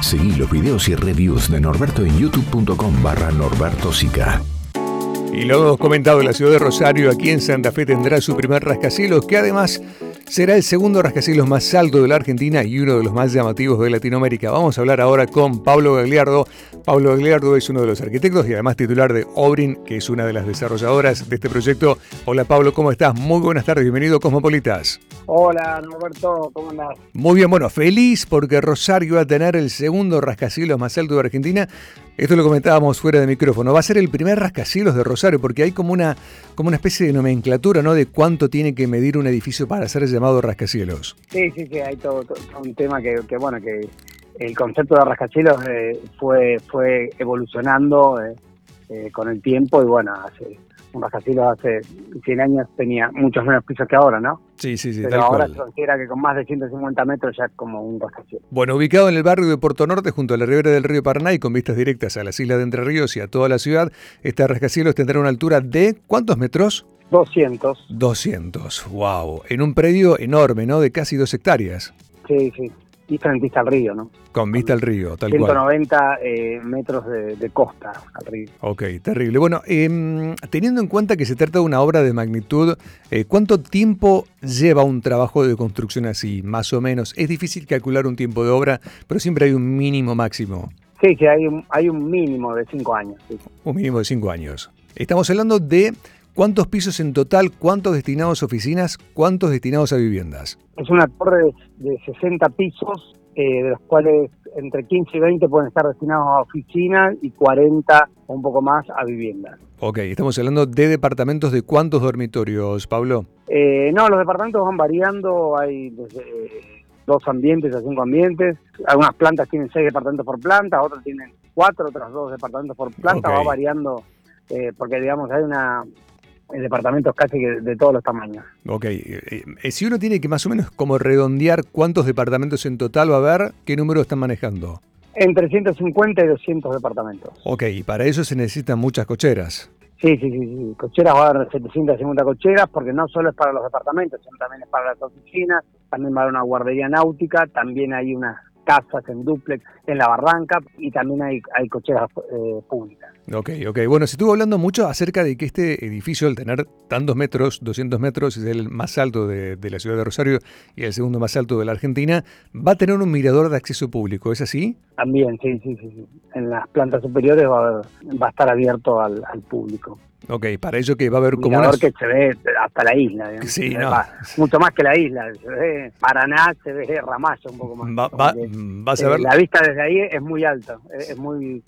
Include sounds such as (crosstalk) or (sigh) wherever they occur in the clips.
Seguí los videos y reviews de Norberto en youtube.com barra Norberto Sica. Y lo hemos comentado, la ciudad de Rosario, aquí en Santa Fe, tendrá su primer rascacielos, que además será el segundo rascacielos más alto de la Argentina y uno de los más llamativos de Latinoamérica. Vamos a hablar ahora con Pablo Gagliardo. Pablo Gagliardo es uno de los arquitectos y además titular de Obrin, que es una de las desarrolladoras de este proyecto. Hola Pablo, ¿cómo estás? Muy buenas tardes, bienvenido a Cosmopolitas. Hola Norberto, ¿cómo andás? Muy bien, bueno, feliz porque Rosario va a tener el segundo rascacielos más alto de Argentina. Esto lo comentábamos fuera de micrófono. Va a ser el primer rascacielos de Rosario porque hay como una, como una especie de nomenclatura, ¿no? De cuánto tiene que medir un edificio para ser llamado rascacielos. Sí, sí, sí, hay todo, un tema que, bueno, que el concepto de rascacielos eh, fue, fue evolucionando eh, eh, con el tiempo y bueno, hace un rascacielos hace 100 años tenía muchos menos pisos que ahora, ¿no? Sí, sí, sí. Pero ahora se considera que con más de 150 metros ya es como un rascacielos. Bueno, ubicado en el barrio de Puerto Norte, junto a la ribera del río Paraná y con vistas directas a las islas de Entre Ríos y a toda la ciudad, este rascacielos tendrá una altura de ¿cuántos metros? 200. 200, wow. En un predio enorme, ¿no? De casi dos hectáreas. Sí, sí y vista al río, ¿no? Con vista al río, tal 190 cual. Eh, metros de, costa al río. Ok, terrible. Bueno, eh, teniendo en cuenta que se trata de una obra de magnitud, eh, ¿cuánto tiempo lleva un trabajo de construcción así, más o menos? Es difícil calcular un tiempo de obra, pero siempre hay un mínimo máximo. Sí, sí, hay un, hay un mínimo de cinco años. Un mínimo de cinco años. Estamos hablando de ¿Cuántos pisos en total? ¿Cuántos destinados a oficinas? ¿Cuántos destinados a viviendas? Es una torre de 60 pisos, eh, de los cuales entre 15 y 20 pueden estar destinados a oficinas y 40 o un poco más a viviendas. Ok, estamos hablando de departamentos de cuántos dormitorios, Pablo? Eh, no, los departamentos van variando, hay desde eh, dos ambientes a cinco ambientes, algunas plantas tienen seis departamentos por planta, otras tienen cuatro, otras dos departamentos por planta, va variando porque digamos hay una departamentos casi de todos los tamaños. Ok, eh, eh, si uno tiene que más o menos como redondear cuántos departamentos en total va a haber, ¿qué número están manejando? Entre 150 y 200 departamentos. Ok, y para eso se necesitan muchas cocheras. Sí, sí, sí, sí. Cocheras va a haber 750 cocheras porque no solo es para los departamentos, sino también es para las oficinas, también va a haber una guardería náutica, también hay unas casas en duplex en la barranca y también hay, hay cocheras eh, públicas. Ok, ok. Bueno, se estuvo hablando mucho acerca de que este edificio, al tener tantos metros, 200 metros, es el más alto de, la ciudad de Rosario y el segundo más alto de la Argentina, va a tener un mirador de acceso público, ¿es así? También, sí, sí, sí. En las plantas superiores va a, estar abierto al, público. Ok, para ello que va a haber como mirador que se ve hasta la isla. Sí, no. mucho más que la isla. Se ve Paraná, se ve Ramallo un poco más. Va, vas a ver... La vista desde ahí es muy alta, es muy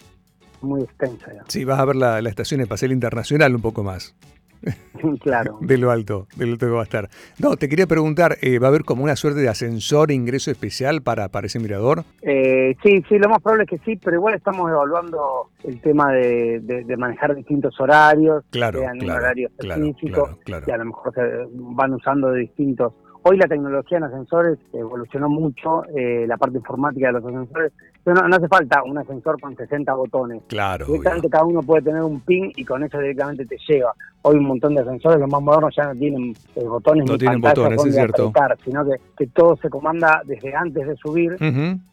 muy extensa. Sí, vas a ver la, Estación Espacial Internacional un poco más. (laughs) Claro. (laughs) de lo alto, de lo alto que va a estar. No, te quería preguntar, eh, ¿va a haber como una suerte de ascensor, ingreso especial para, para ese mirador? Eh, sí, sí, lo más probable es que sí, pero igual estamos evaluando el tema de, manejar distintos horarios, claro, sean claro, un horario específico, que a lo mejor se van usando de distintos Hoy la tecnología en ascensores evolucionó mucho, eh, la parte informática de los ascensores. No, no, hace falta un ascensor con 60 botones. Claro. Directamente cada uno puede tener un pin y con eso directamente te lleva. Hoy un montón de ascensores, los más modernos ya no tienen eh, botones no tienen botones, es cierto. sino que, todo se comanda desde antes de subir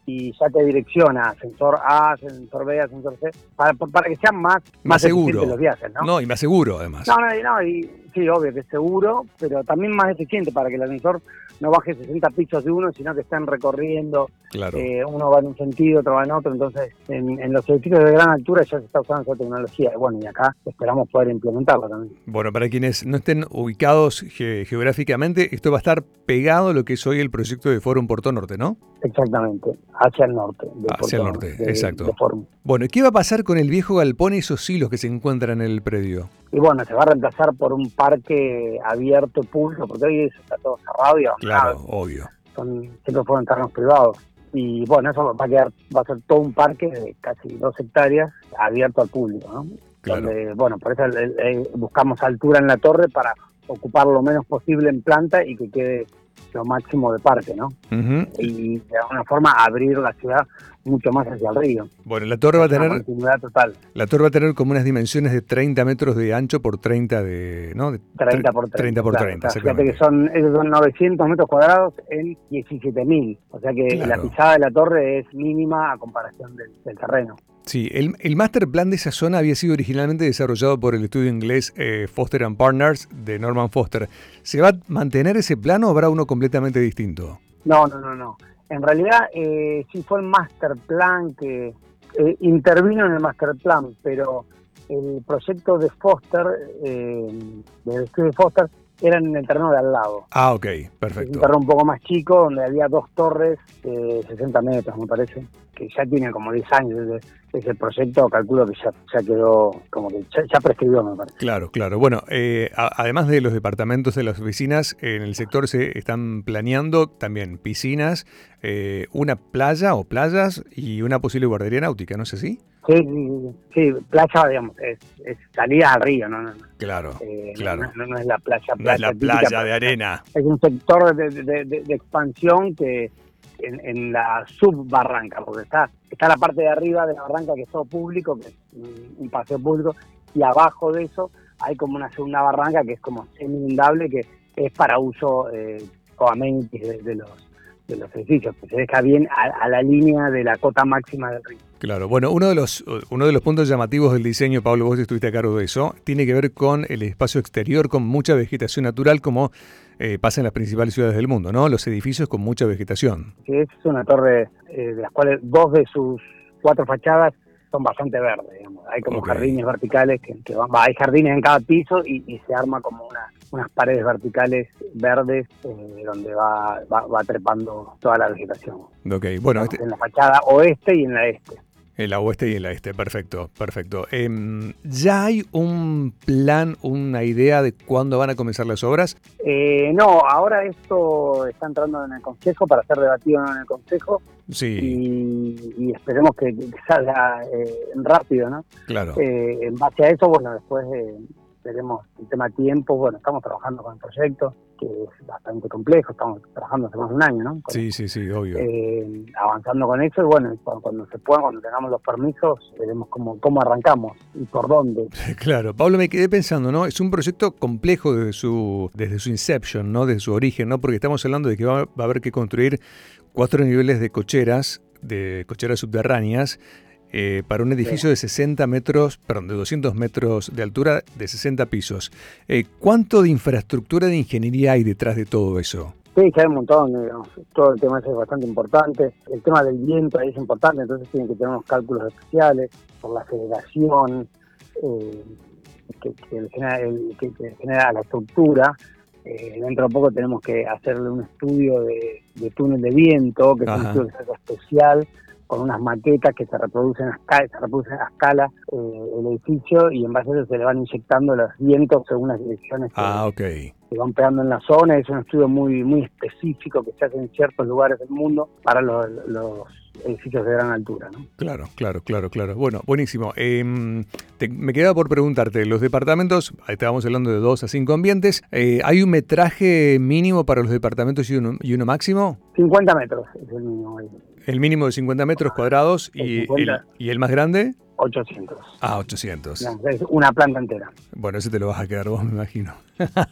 y ya te direcciona ascensor A, ascensor B, ascensor C, para, para que sean más, más, seguro los viajes, ¿no? No, y más seguro además. No, no, no, y sí, obvio que es seguro, pero también más eficiente para que el ascensor no baje 60 pisos de uno, sino que estén recorriendo. Claro. Eh, uno va en un sentido, otro va en otro. Entonces, en, los edificios de gran altura ya se está usando esa tecnología. Bueno, y acá esperamos poder implementarla también. Bueno, para quienes no estén ubicados geográficamente, esto va a estar pegado a lo que es hoy el proyecto de Forum Puerto Norte, ¿no? Exactamente, hacia el norte. hacia el norte, exacto. bueno, ¿y qué va a pasar con el viejo galpón y esos hilos que se encuentran en el predio? Y bueno, se va a reemplazar por un parque abierto público, porque hoy está todo cerrado y Claro, obvio. Son, siempre fueron terrenos privados. Y bueno, eso va a quedar, va a ser todo un parque de casi dos hectáreas abierto al público, ¿no? Claro. bueno, por eso buscamos altura en la torre para ocupar lo menos posible en planta y que quede lo máximo de parque, ¿no? Y de alguna forma abrir la ciudad mucho más hacia el río. Bueno, la torre va a tener total. La torre va a tener como unas dimensiones de 30 metros de ancho por 30 de, ¿no? De 30 por 30. 30 por 30, Fíjate que son, esos son 900 metros cuadrados en 17.000. O sea que la pisada de la torre es mínima a comparación del, terreno. Sí, el, el, master plan de esa zona había sido originalmente desarrollado por el estudio inglés eh, Foster and Partners de Norman Foster. ¿Se va a mantener ese plan o habrá uno completamente distinto? No, no, no, no. En realidad eh, sí fue el master plan que eh, intervino en el master plan, pero el proyecto de Foster, eh, del estudio de Foster, era en el terreno de al lado. Ah, ok, perfecto. Un terreno un poco más chico, donde había dos torres de 60 metros, me parece, que ya tiene como 10 años ese, proyecto, calculo que ya, ya quedó, como que ya, prescribió, me parece. Claro, claro. Bueno, eh, además de los departamentos de las oficinas, en el sector se están planeando también piscinas, eh, una playa o playas y una posible guardería náutica, ¿no es así? Sí, sí, playa, digamos, es, salida al río, ¿no? no, Claro, eh, claro. No, es la playa, playa es la playa de arena. Es un sector de, expansión que en, la subbarranca, porque está, está la parte de arriba de la barranca que es todo público, que es un, paseo público, y abajo de eso hay como una segunda barranca que es como semi-inundable, que es para uso eh, o de los de los edificios, que se deja bien a, la línea de la cota máxima del río. Claro, bueno, uno de los uno de los puntos llamativos del diseño, Pablo, vos estuviste a cargo de eso, tiene que ver con el espacio exterior con mucha vegetación natural, como eh, pasa en las principales ciudades del mundo, ¿no? Los edificios con mucha vegetación. Sí, es una torre eh, de las cuales dos de sus cuatro fachadas son bastante verdes, digamos. Hay como jardines verticales que, van, hay jardines en cada piso y, se arma como una, unas paredes verticales verdes eh, donde va, va, trepando toda la vegetación. Ok, bueno. Este en la fachada oeste y en la este. En la oeste y en la este, perfecto, perfecto. Em, ¿Ya hay un plan, una idea de cuándo van a comenzar las obras? Eh, no, ahora esto está entrando en el Consejo para ser debatido en el Consejo. Sí. Y, esperemos que, salga eh, rápido, ¿no? Claro. Eh, en base a eso, bueno, después veremos el tema tiempo. Bueno, estamos trabajando con el proyecto es bastante complejo, estamos trabajando hace más de un año, ¿no? sí, sí, sí, obvio. Eh, avanzando con eso y bueno, cuando, se pueda, cuando tengamos los permisos, veremos cómo, cómo arrancamos y por dónde. (laughs) Claro, Pablo, me quedé pensando, ¿no? Es un proyecto complejo desde su, desde su inception, ¿no? Desde su origen, ¿no? Porque estamos hablando de que va, va a haber que construir cuatro niveles de cocheras, de cocheras subterráneas, eh, para un edificio de 60 metros, perdón, de 200 metros de altura, de 60 pisos. Eh, ¿Cuánto de infraestructura de ingeniería hay detrás de todo eso? Sí, que hay un montón, todo el tema es bastante importante. El tema del viento ahí es importante, entonces tienen que tener unos cálculos especiales por la aceleración eh, que, genera, la estructura. dentro de poco tenemos que hacerle un estudio de, túnel de viento, que es un estudio especial con unas maquetas que se reproducen a escala, se reproducen a escala eh, el edificio y en base a eso se le van inyectando los vientos según las direcciones ah, que, van pegando en la zona. Es un estudio muy muy específico que se hace en ciertos lugares del mundo para los, edificios de gran altura. ¿no? Claro, claro, claro, claro. Bueno, buenísimo. Em, me queda por preguntarte, los departamentos, estábamos hablando de dos a cinco ambientes, eh, ¿hay un metraje mínimo para los departamentos y uno, y uno máximo? 50 metros es el mínimo. El mínimo de 50 metros cuadrados y, el, y el más grande. 800. Ah, 800. es una planta entera. Bueno, ese te lo vas a quedar vos, me imagino.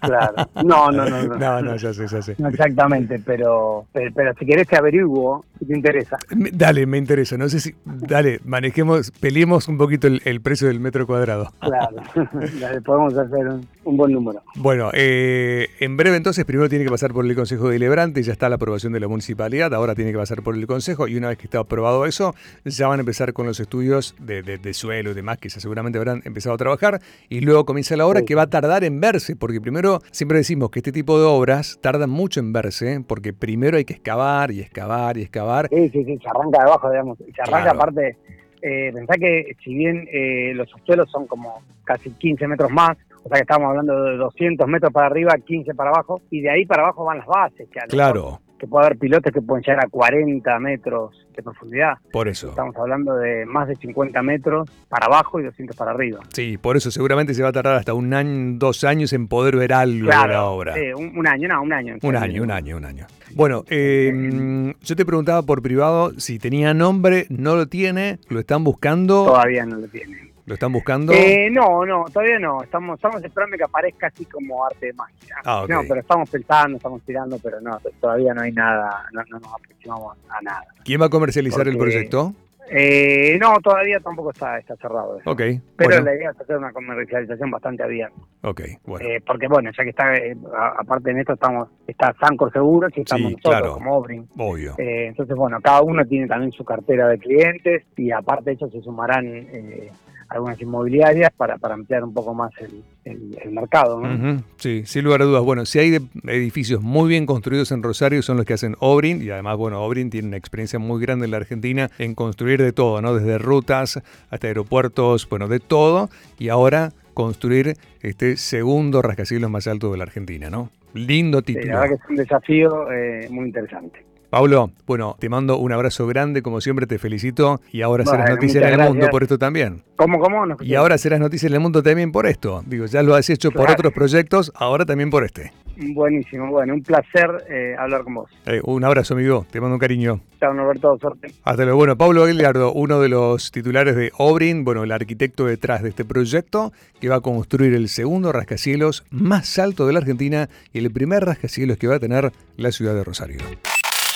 Claro. No, no, no. No, (laughs) no, no ya sé, ya sé. No exactamente, pero, pero, si querés te averiguo, si te interesa. Dale, me interesa. No sé si. Dale, manejemos, peleemos un poquito el, precio del metro cuadrado. Claro. (laughs) dale, podemos hacer un, buen número. Bueno, eh, en breve entonces, primero tiene que pasar por el Consejo de Deliberante, ya está la aprobación de la municipalidad, ahora tiene que pasar por el Consejo y una vez que está aprobado eso, ya van a empezar con los estudios de de, suelo y demás, que seguramente habrán empezado a trabajar, y luego comienza la obra que va a tardar en verse, porque primero siempre decimos que este tipo de obras tardan mucho en verse, porque primero hay que excavar y excavar y excavar. Sí, sí, sí, se arranca de abajo, digamos, se arranca aparte, eh, pensá que si bien eh, los subsuelos son como casi 15 metros más, o sea que estamos hablando de 200 metros para arriba, 15 para abajo, y de ahí para abajo van las bases. claro, que puede haber pilotes que pueden llegar a 40 metros de profundidad. Por eso. Estamos hablando de más de 50 metros para abajo y 200 para arriba. Sí, por eso seguramente se va a tardar hasta un año, dos años en poder ver algo de la obra. Sí, un, año, no, un año. Un año, un año, un año. Bueno, eh, yo te preguntaba por privado si tenía nombre, no lo tiene, lo están buscando. Todavía no lo tiene. ¿Lo están buscando? Eh, no, no, todavía no. Estamos, estamos esperando que aparezca así como arte de magia. Ah, No, pero estamos pensando, estamos tirando, pero no, todavía no hay nada, no, no nos aproximamos a nada. ¿Quién va a comercializar el proyecto? Eh, no, todavía tampoco está, está cerrado. Eso. Ok. Pero la idea es hacer una comercialización bastante abierta. Ok, bueno. Eh, porque bueno, ya que está, eh, aparte de esto estamos, está Sancor Seguro, y estamos nosotros claro. como Obrin. Obvio. Eh, entonces bueno, cada uno tiene también su cartera de clientes y aparte de eso se sumarán eh, algunas inmobiliarias para, para ampliar un poco más el, el, el mercado. ¿no? Uh -huh. Sí, sin lugar a dudas. Bueno, si hay edificios muy bien construidos en Rosario son los que hacen Obrin y además, bueno, Obrin tiene una experiencia muy grande en la Argentina en construir de todo, ¿no? Desde rutas hasta aeropuertos, bueno, de todo. Y ahora construir este segundo rascacielos más alto de la Argentina, ¿no? Lindo título. Sí, la verdad que es un desafío eh, muy interesante. Pablo, bueno, te mando un abrazo grande, como siempre te felicito y ahora bueno, serás noticia en el gracias. mundo por esto también. ¿Cómo, cómo? No y ahora serás noticia en el mundo también por esto. Digo, ya lo has hecho claro. por otros proyectos, ahora también por este. Buenísimo, bueno, un placer eh, hablar con vos. Eh, un abrazo, amigo, te mando un cariño. Chao, Norberto, suerte. Hasta luego. Bueno, Pablo Aguilardo, uno de los titulares de Obrin, bueno, el arquitecto detrás de este proyecto, que va a construir el segundo rascacielos más alto de la Argentina y el primer rascacielos que va a tener la ciudad de Rosario.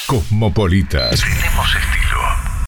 Cosmopolitas.